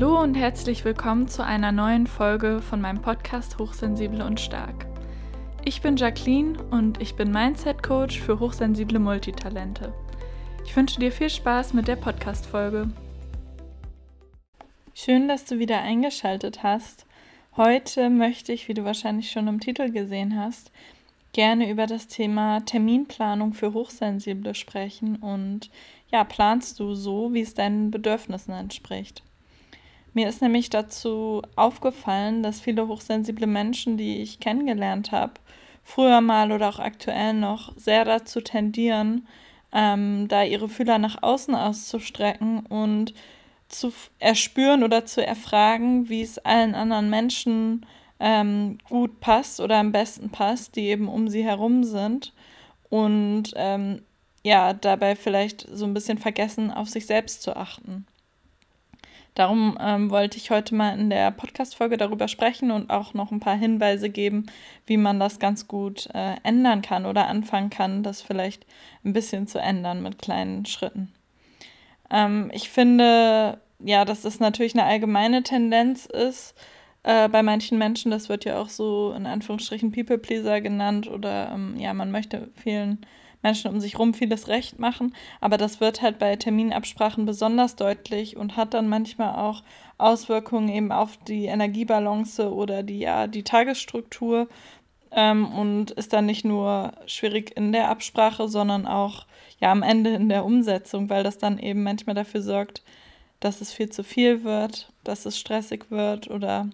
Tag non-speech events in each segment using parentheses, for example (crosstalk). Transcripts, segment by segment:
Hallo und herzlich willkommen zu einer neuen Folge von meinem Podcast Hochsensible und Stark. Ich bin Jacqueline und ich bin Mindset Coach für hochsensible Multitalente. Ich wünsche dir viel Spaß mit der Podcast-Folge. Schön, dass du wieder eingeschaltet hast. Heute möchte ich, wie du wahrscheinlich schon im Titel gesehen hast, gerne über das Thema Terminplanung für Hochsensible sprechen und ja, planst du so, wie es deinen Bedürfnissen entspricht. Mir ist nämlich dazu aufgefallen, dass viele hochsensible Menschen, die ich kennengelernt habe, früher mal oder auch aktuell noch sehr dazu tendieren, ähm, da ihre Fühler nach außen auszustrecken und zu erspüren oder zu erfragen, wie es allen anderen Menschen ähm, gut passt oder am besten passt, die eben um sie herum sind. Und ähm, ja, dabei vielleicht so ein bisschen vergessen, auf sich selbst zu achten. Darum ähm, wollte ich heute mal in der Podcast-Folge darüber sprechen und auch noch ein paar Hinweise geben, wie man das ganz gut äh, ändern kann oder anfangen kann, das vielleicht ein bisschen zu ändern mit kleinen Schritten. Ähm, ich finde, ja, dass das natürlich eine allgemeine Tendenz ist äh, bei manchen Menschen. Das wird ja auch so in Anführungsstrichen People-Pleaser genannt oder ähm, ja, man möchte vielen Menschen um sich herum vieles recht machen. Aber das wird halt bei Terminabsprachen besonders deutlich und hat dann manchmal auch Auswirkungen eben auf die Energiebalance oder die, ja, die Tagesstruktur ähm, und ist dann nicht nur schwierig in der Absprache, sondern auch ja am Ende in der Umsetzung, weil das dann eben manchmal dafür sorgt, dass es viel zu viel wird, dass es stressig wird oder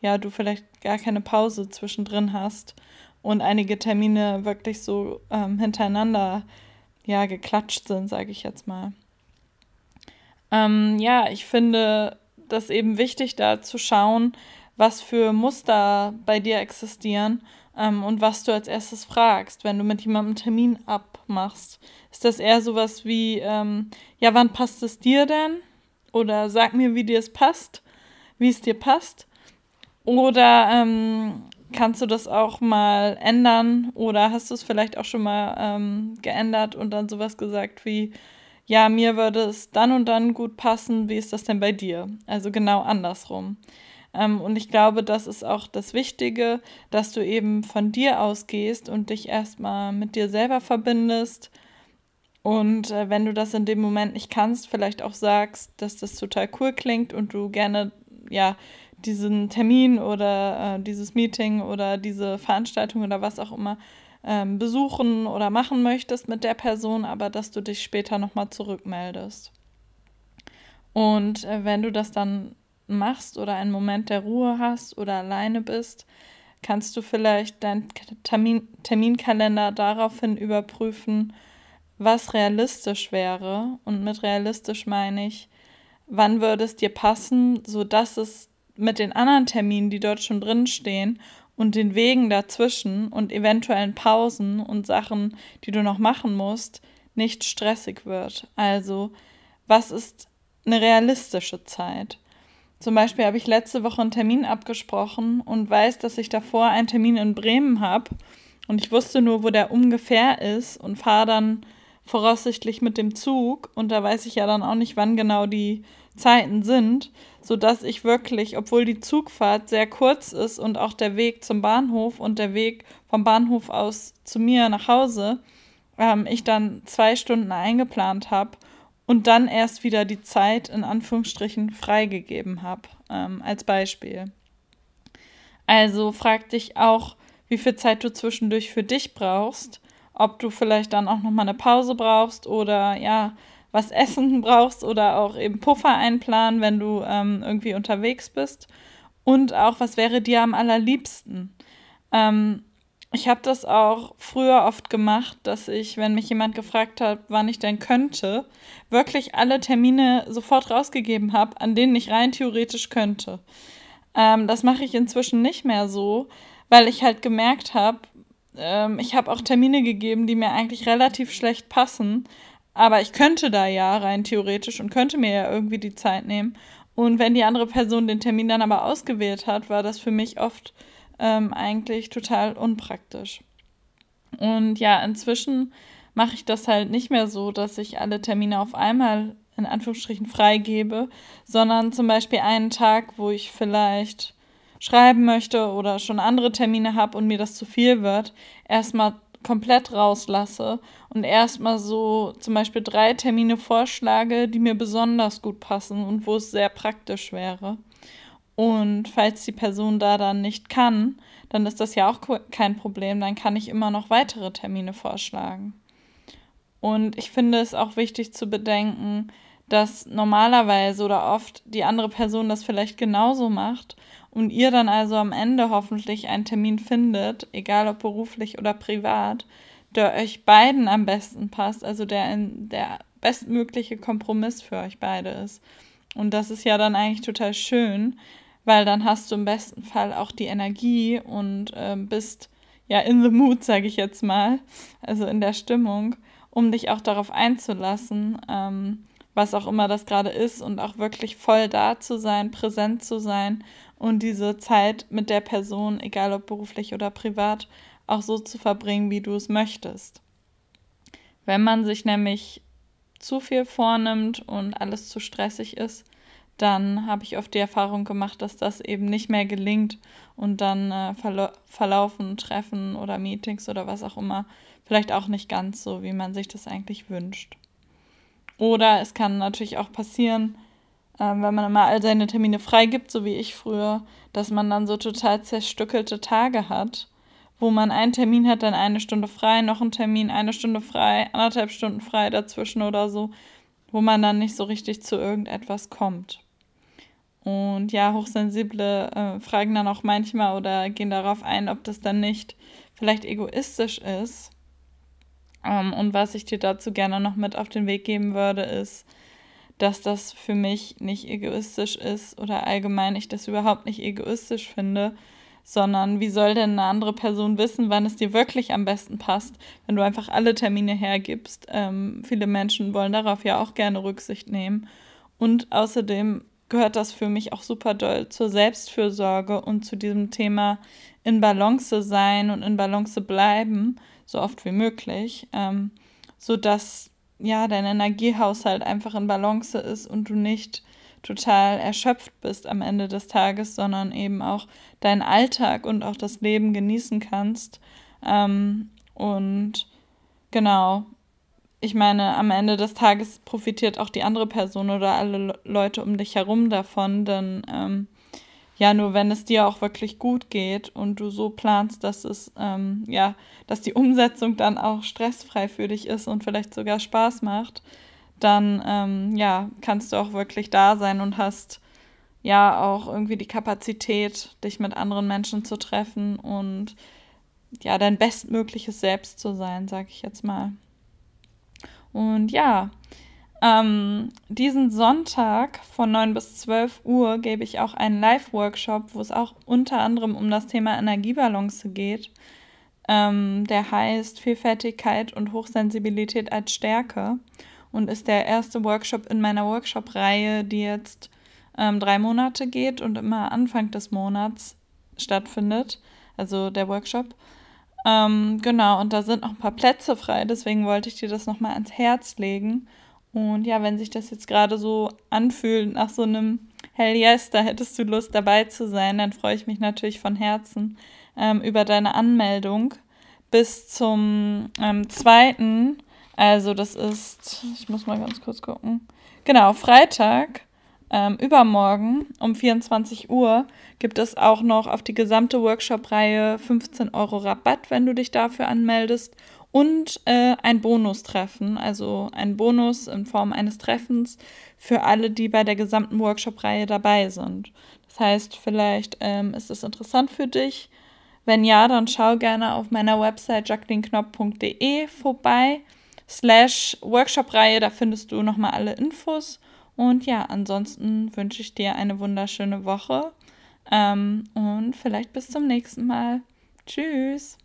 ja, du vielleicht gar keine Pause zwischendrin hast und einige Termine wirklich so ähm, hintereinander ja geklatscht sind, sage ich jetzt mal. Ähm, ja, ich finde das eben wichtig, da zu schauen, was für Muster bei dir existieren ähm, und was du als erstes fragst, wenn du mit jemandem einen Termin abmachst. Ist das eher sowas wie, ähm, ja, wann passt es dir denn? Oder sag mir, wie dir es passt, wie es dir passt. Oder ähm, kannst du das auch mal ändern oder hast du es vielleicht auch schon mal ähm, geändert und dann sowas gesagt wie, ja, mir würde es dann und dann gut passen, wie ist das denn bei dir? Also genau andersrum. Ähm, und ich glaube, das ist auch das Wichtige, dass du eben von dir ausgehst und dich erstmal mit dir selber verbindest. Und äh, wenn du das in dem Moment nicht kannst, vielleicht auch sagst, dass das total cool klingt und du gerne, ja, diesen Termin oder äh, dieses Meeting oder diese Veranstaltung oder was auch immer ähm, besuchen oder machen möchtest mit der Person, aber dass du dich später nochmal zurückmeldest. Und äh, wenn du das dann machst oder einen Moment der Ruhe hast oder alleine bist, kannst du vielleicht deinen Termin Terminkalender daraufhin überprüfen, was realistisch wäre. Und mit realistisch meine ich, wann würde es dir passen, sodass es mit den anderen Terminen, die dort schon drin stehen und den Wegen dazwischen und eventuellen Pausen und Sachen, die du noch machen musst, nicht stressig wird. Also, was ist eine realistische Zeit? Zum Beispiel habe ich letzte Woche einen Termin abgesprochen und weiß, dass ich davor einen Termin in Bremen habe und ich wusste nur, wo der ungefähr ist und fahre dann voraussichtlich mit dem Zug und da weiß ich ja dann auch nicht, wann genau die Zeiten sind, sodass ich wirklich, obwohl die Zugfahrt sehr kurz ist und auch der Weg zum Bahnhof und der Weg vom Bahnhof aus zu mir nach Hause, ähm, ich dann zwei Stunden eingeplant habe und dann erst wieder die Zeit in Anführungsstrichen freigegeben habe, ähm, als Beispiel. Also frag dich auch, wie viel Zeit du zwischendurch für dich brauchst, ob du vielleicht dann auch nochmal eine Pause brauchst oder ja, was essen (laughs) brauchst oder auch eben Puffer einplanen, wenn du ähm, irgendwie unterwegs bist. Und auch, was wäre dir am allerliebsten? Ähm, ich habe das auch früher oft gemacht, dass ich, wenn mich jemand gefragt hat, wann ich denn könnte, wirklich alle Termine sofort rausgegeben habe, an denen ich rein theoretisch könnte. Ähm, das mache ich inzwischen nicht mehr so, weil ich halt gemerkt habe, ähm, ich habe auch Termine gegeben, die mir eigentlich relativ schlecht passen, aber ich könnte da ja rein theoretisch und könnte mir ja irgendwie die Zeit nehmen. Und wenn die andere Person den Termin dann aber ausgewählt hat, war das für mich oft ähm, eigentlich total unpraktisch. Und ja, inzwischen mache ich das halt nicht mehr so, dass ich alle Termine auf einmal in Anführungsstrichen freigebe, sondern zum Beispiel einen Tag, wo ich vielleicht schreiben möchte oder schon andere Termine habe und mir das zu viel wird, erstmal komplett rauslasse und erstmal so zum Beispiel drei Termine vorschlage, die mir besonders gut passen und wo es sehr praktisch wäre. Und falls die Person da dann nicht kann, dann ist das ja auch kein Problem, dann kann ich immer noch weitere Termine vorschlagen. Und ich finde es auch wichtig zu bedenken, dass normalerweise oder oft die andere Person das vielleicht genauso macht und ihr dann also am Ende hoffentlich einen Termin findet, egal ob beruflich oder privat, der euch beiden am besten passt, also der, der bestmögliche Kompromiss für euch beide ist. Und das ist ja dann eigentlich total schön, weil dann hast du im besten Fall auch die Energie und äh, bist ja in the mood, sage ich jetzt mal, also in der Stimmung, um dich auch darauf einzulassen, ähm, was auch immer das gerade ist und auch wirklich voll da zu sein, präsent zu sein und diese Zeit mit der Person, egal ob beruflich oder privat, auch so zu verbringen, wie du es möchtest. Wenn man sich nämlich zu viel vornimmt und alles zu stressig ist, dann habe ich oft die Erfahrung gemacht, dass das eben nicht mehr gelingt und dann äh, verla verlaufen Treffen oder Meetings oder was auch immer vielleicht auch nicht ganz so, wie man sich das eigentlich wünscht. Oder es kann natürlich auch passieren, ähm, wenn man immer all seine Termine freigibt, so wie ich früher, dass man dann so total zerstückelte Tage hat, wo man einen Termin hat, dann eine Stunde frei, noch einen Termin, eine Stunde frei, anderthalb Stunden frei dazwischen oder so, wo man dann nicht so richtig zu irgendetwas kommt. Und ja, Hochsensible äh, fragen dann auch manchmal oder gehen darauf ein, ob das dann nicht vielleicht egoistisch ist. Ähm, und was ich dir dazu gerne noch mit auf den Weg geben würde, ist, dass das für mich nicht egoistisch ist oder allgemein ich das überhaupt nicht egoistisch finde, sondern wie soll denn eine andere Person wissen, wann es dir wirklich am besten passt, wenn du einfach alle Termine hergibst. Ähm, viele Menschen wollen darauf ja auch gerne Rücksicht nehmen. Und außerdem gehört das für mich auch super doll zur Selbstfürsorge und zu diesem Thema in Balance sein und in Balance bleiben, so oft wie möglich, ähm, sodass ja, dein Energiehaushalt einfach in Balance ist und du nicht total erschöpft bist am Ende des Tages, sondern eben auch deinen Alltag und auch das Leben genießen kannst. Ähm, und genau, ich meine, am Ende des Tages profitiert auch die andere Person oder alle Leute um dich herum davon, denn ähm, ja, nur wenn es dir auch wirklich gut geht und du so planst, dass es, ähm, ja, dass die Umsetzung dann auch stressfrei für dich ist und vielleicht sogar Spaß macht, dann, ähm, ja, kannst du auch wirklich da sein und hast ja auch irgendwie die Kapazität, dich mit anderen Menschen zu treffen und ja, dein bestmögliches Selbst zu sein, sag ich jetzt mal. Und ja, ähm, diesen Sonntag von 9 bis 12 Uhr gebe ich auch einen Live-Workshop, wo es auch unter anderem um das Thema Energiebalance geht. Ähm, der heißt Vielfältigkeit und Hochsensibilität als Stärke und ist der erste Workshop in meiner Workshop-Reihe, die jetzt ähm, drei Monate geht und immer Anfang des Monats stattfindet. Also der Workshop. Ähm, genau, und da sind noch ein paar Plätze frei, deswegen wollte ich dir das nochmal ans Herz legen. Und ja, wenn sich das jetzt gerade so anfühlt nach so einem Hell yes, da hättest du Lust dabei zu sein, dann freue ich mich natürlich von Herzen ähm, über deine Anmeldung bis zum ähm, 2. Also das ist, ich muss mal ganz kurz gucken. Genau, Freitag, ähm, übermorgen um 24 Uhr gibt es auch noch auf die gesamte Workshop-Reihe 15 Euro Rabatt, wenn du dich dafür anmeldest und äh, ein Bonustreffen, also ein Bonus in Form eines Treffens für alle, die bei der gesamten Workshop-Reihe dabei sind. Das heißt, vielleicht ähm, ist es interessant für dich. Wenn ja, dann schau gerne auf meiner Website jacquelineknopf.de vorbei. Slash Workshop-Reihe, da findest du nochmal alle Infos. Und ja, ansonsten wünsche ich dir eine wunderschöne Woche ähm, und vielleicht bis zum nächsten Mal. Tschüss!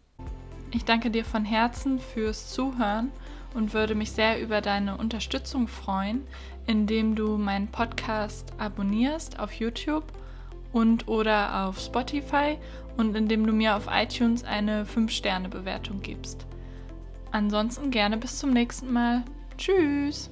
Ich danke dir von Herzen fürs Zuhören und würde mich sehr über deine Unterstützung freuen, indem du meinen Podcast abonnierst auf YouTube und oder auf Spotify und indem du mir auf iTunes eine 5-Sterne-Bewertung gibst. Ansonsten gerne bis zum nächsten Mal. Tschüss!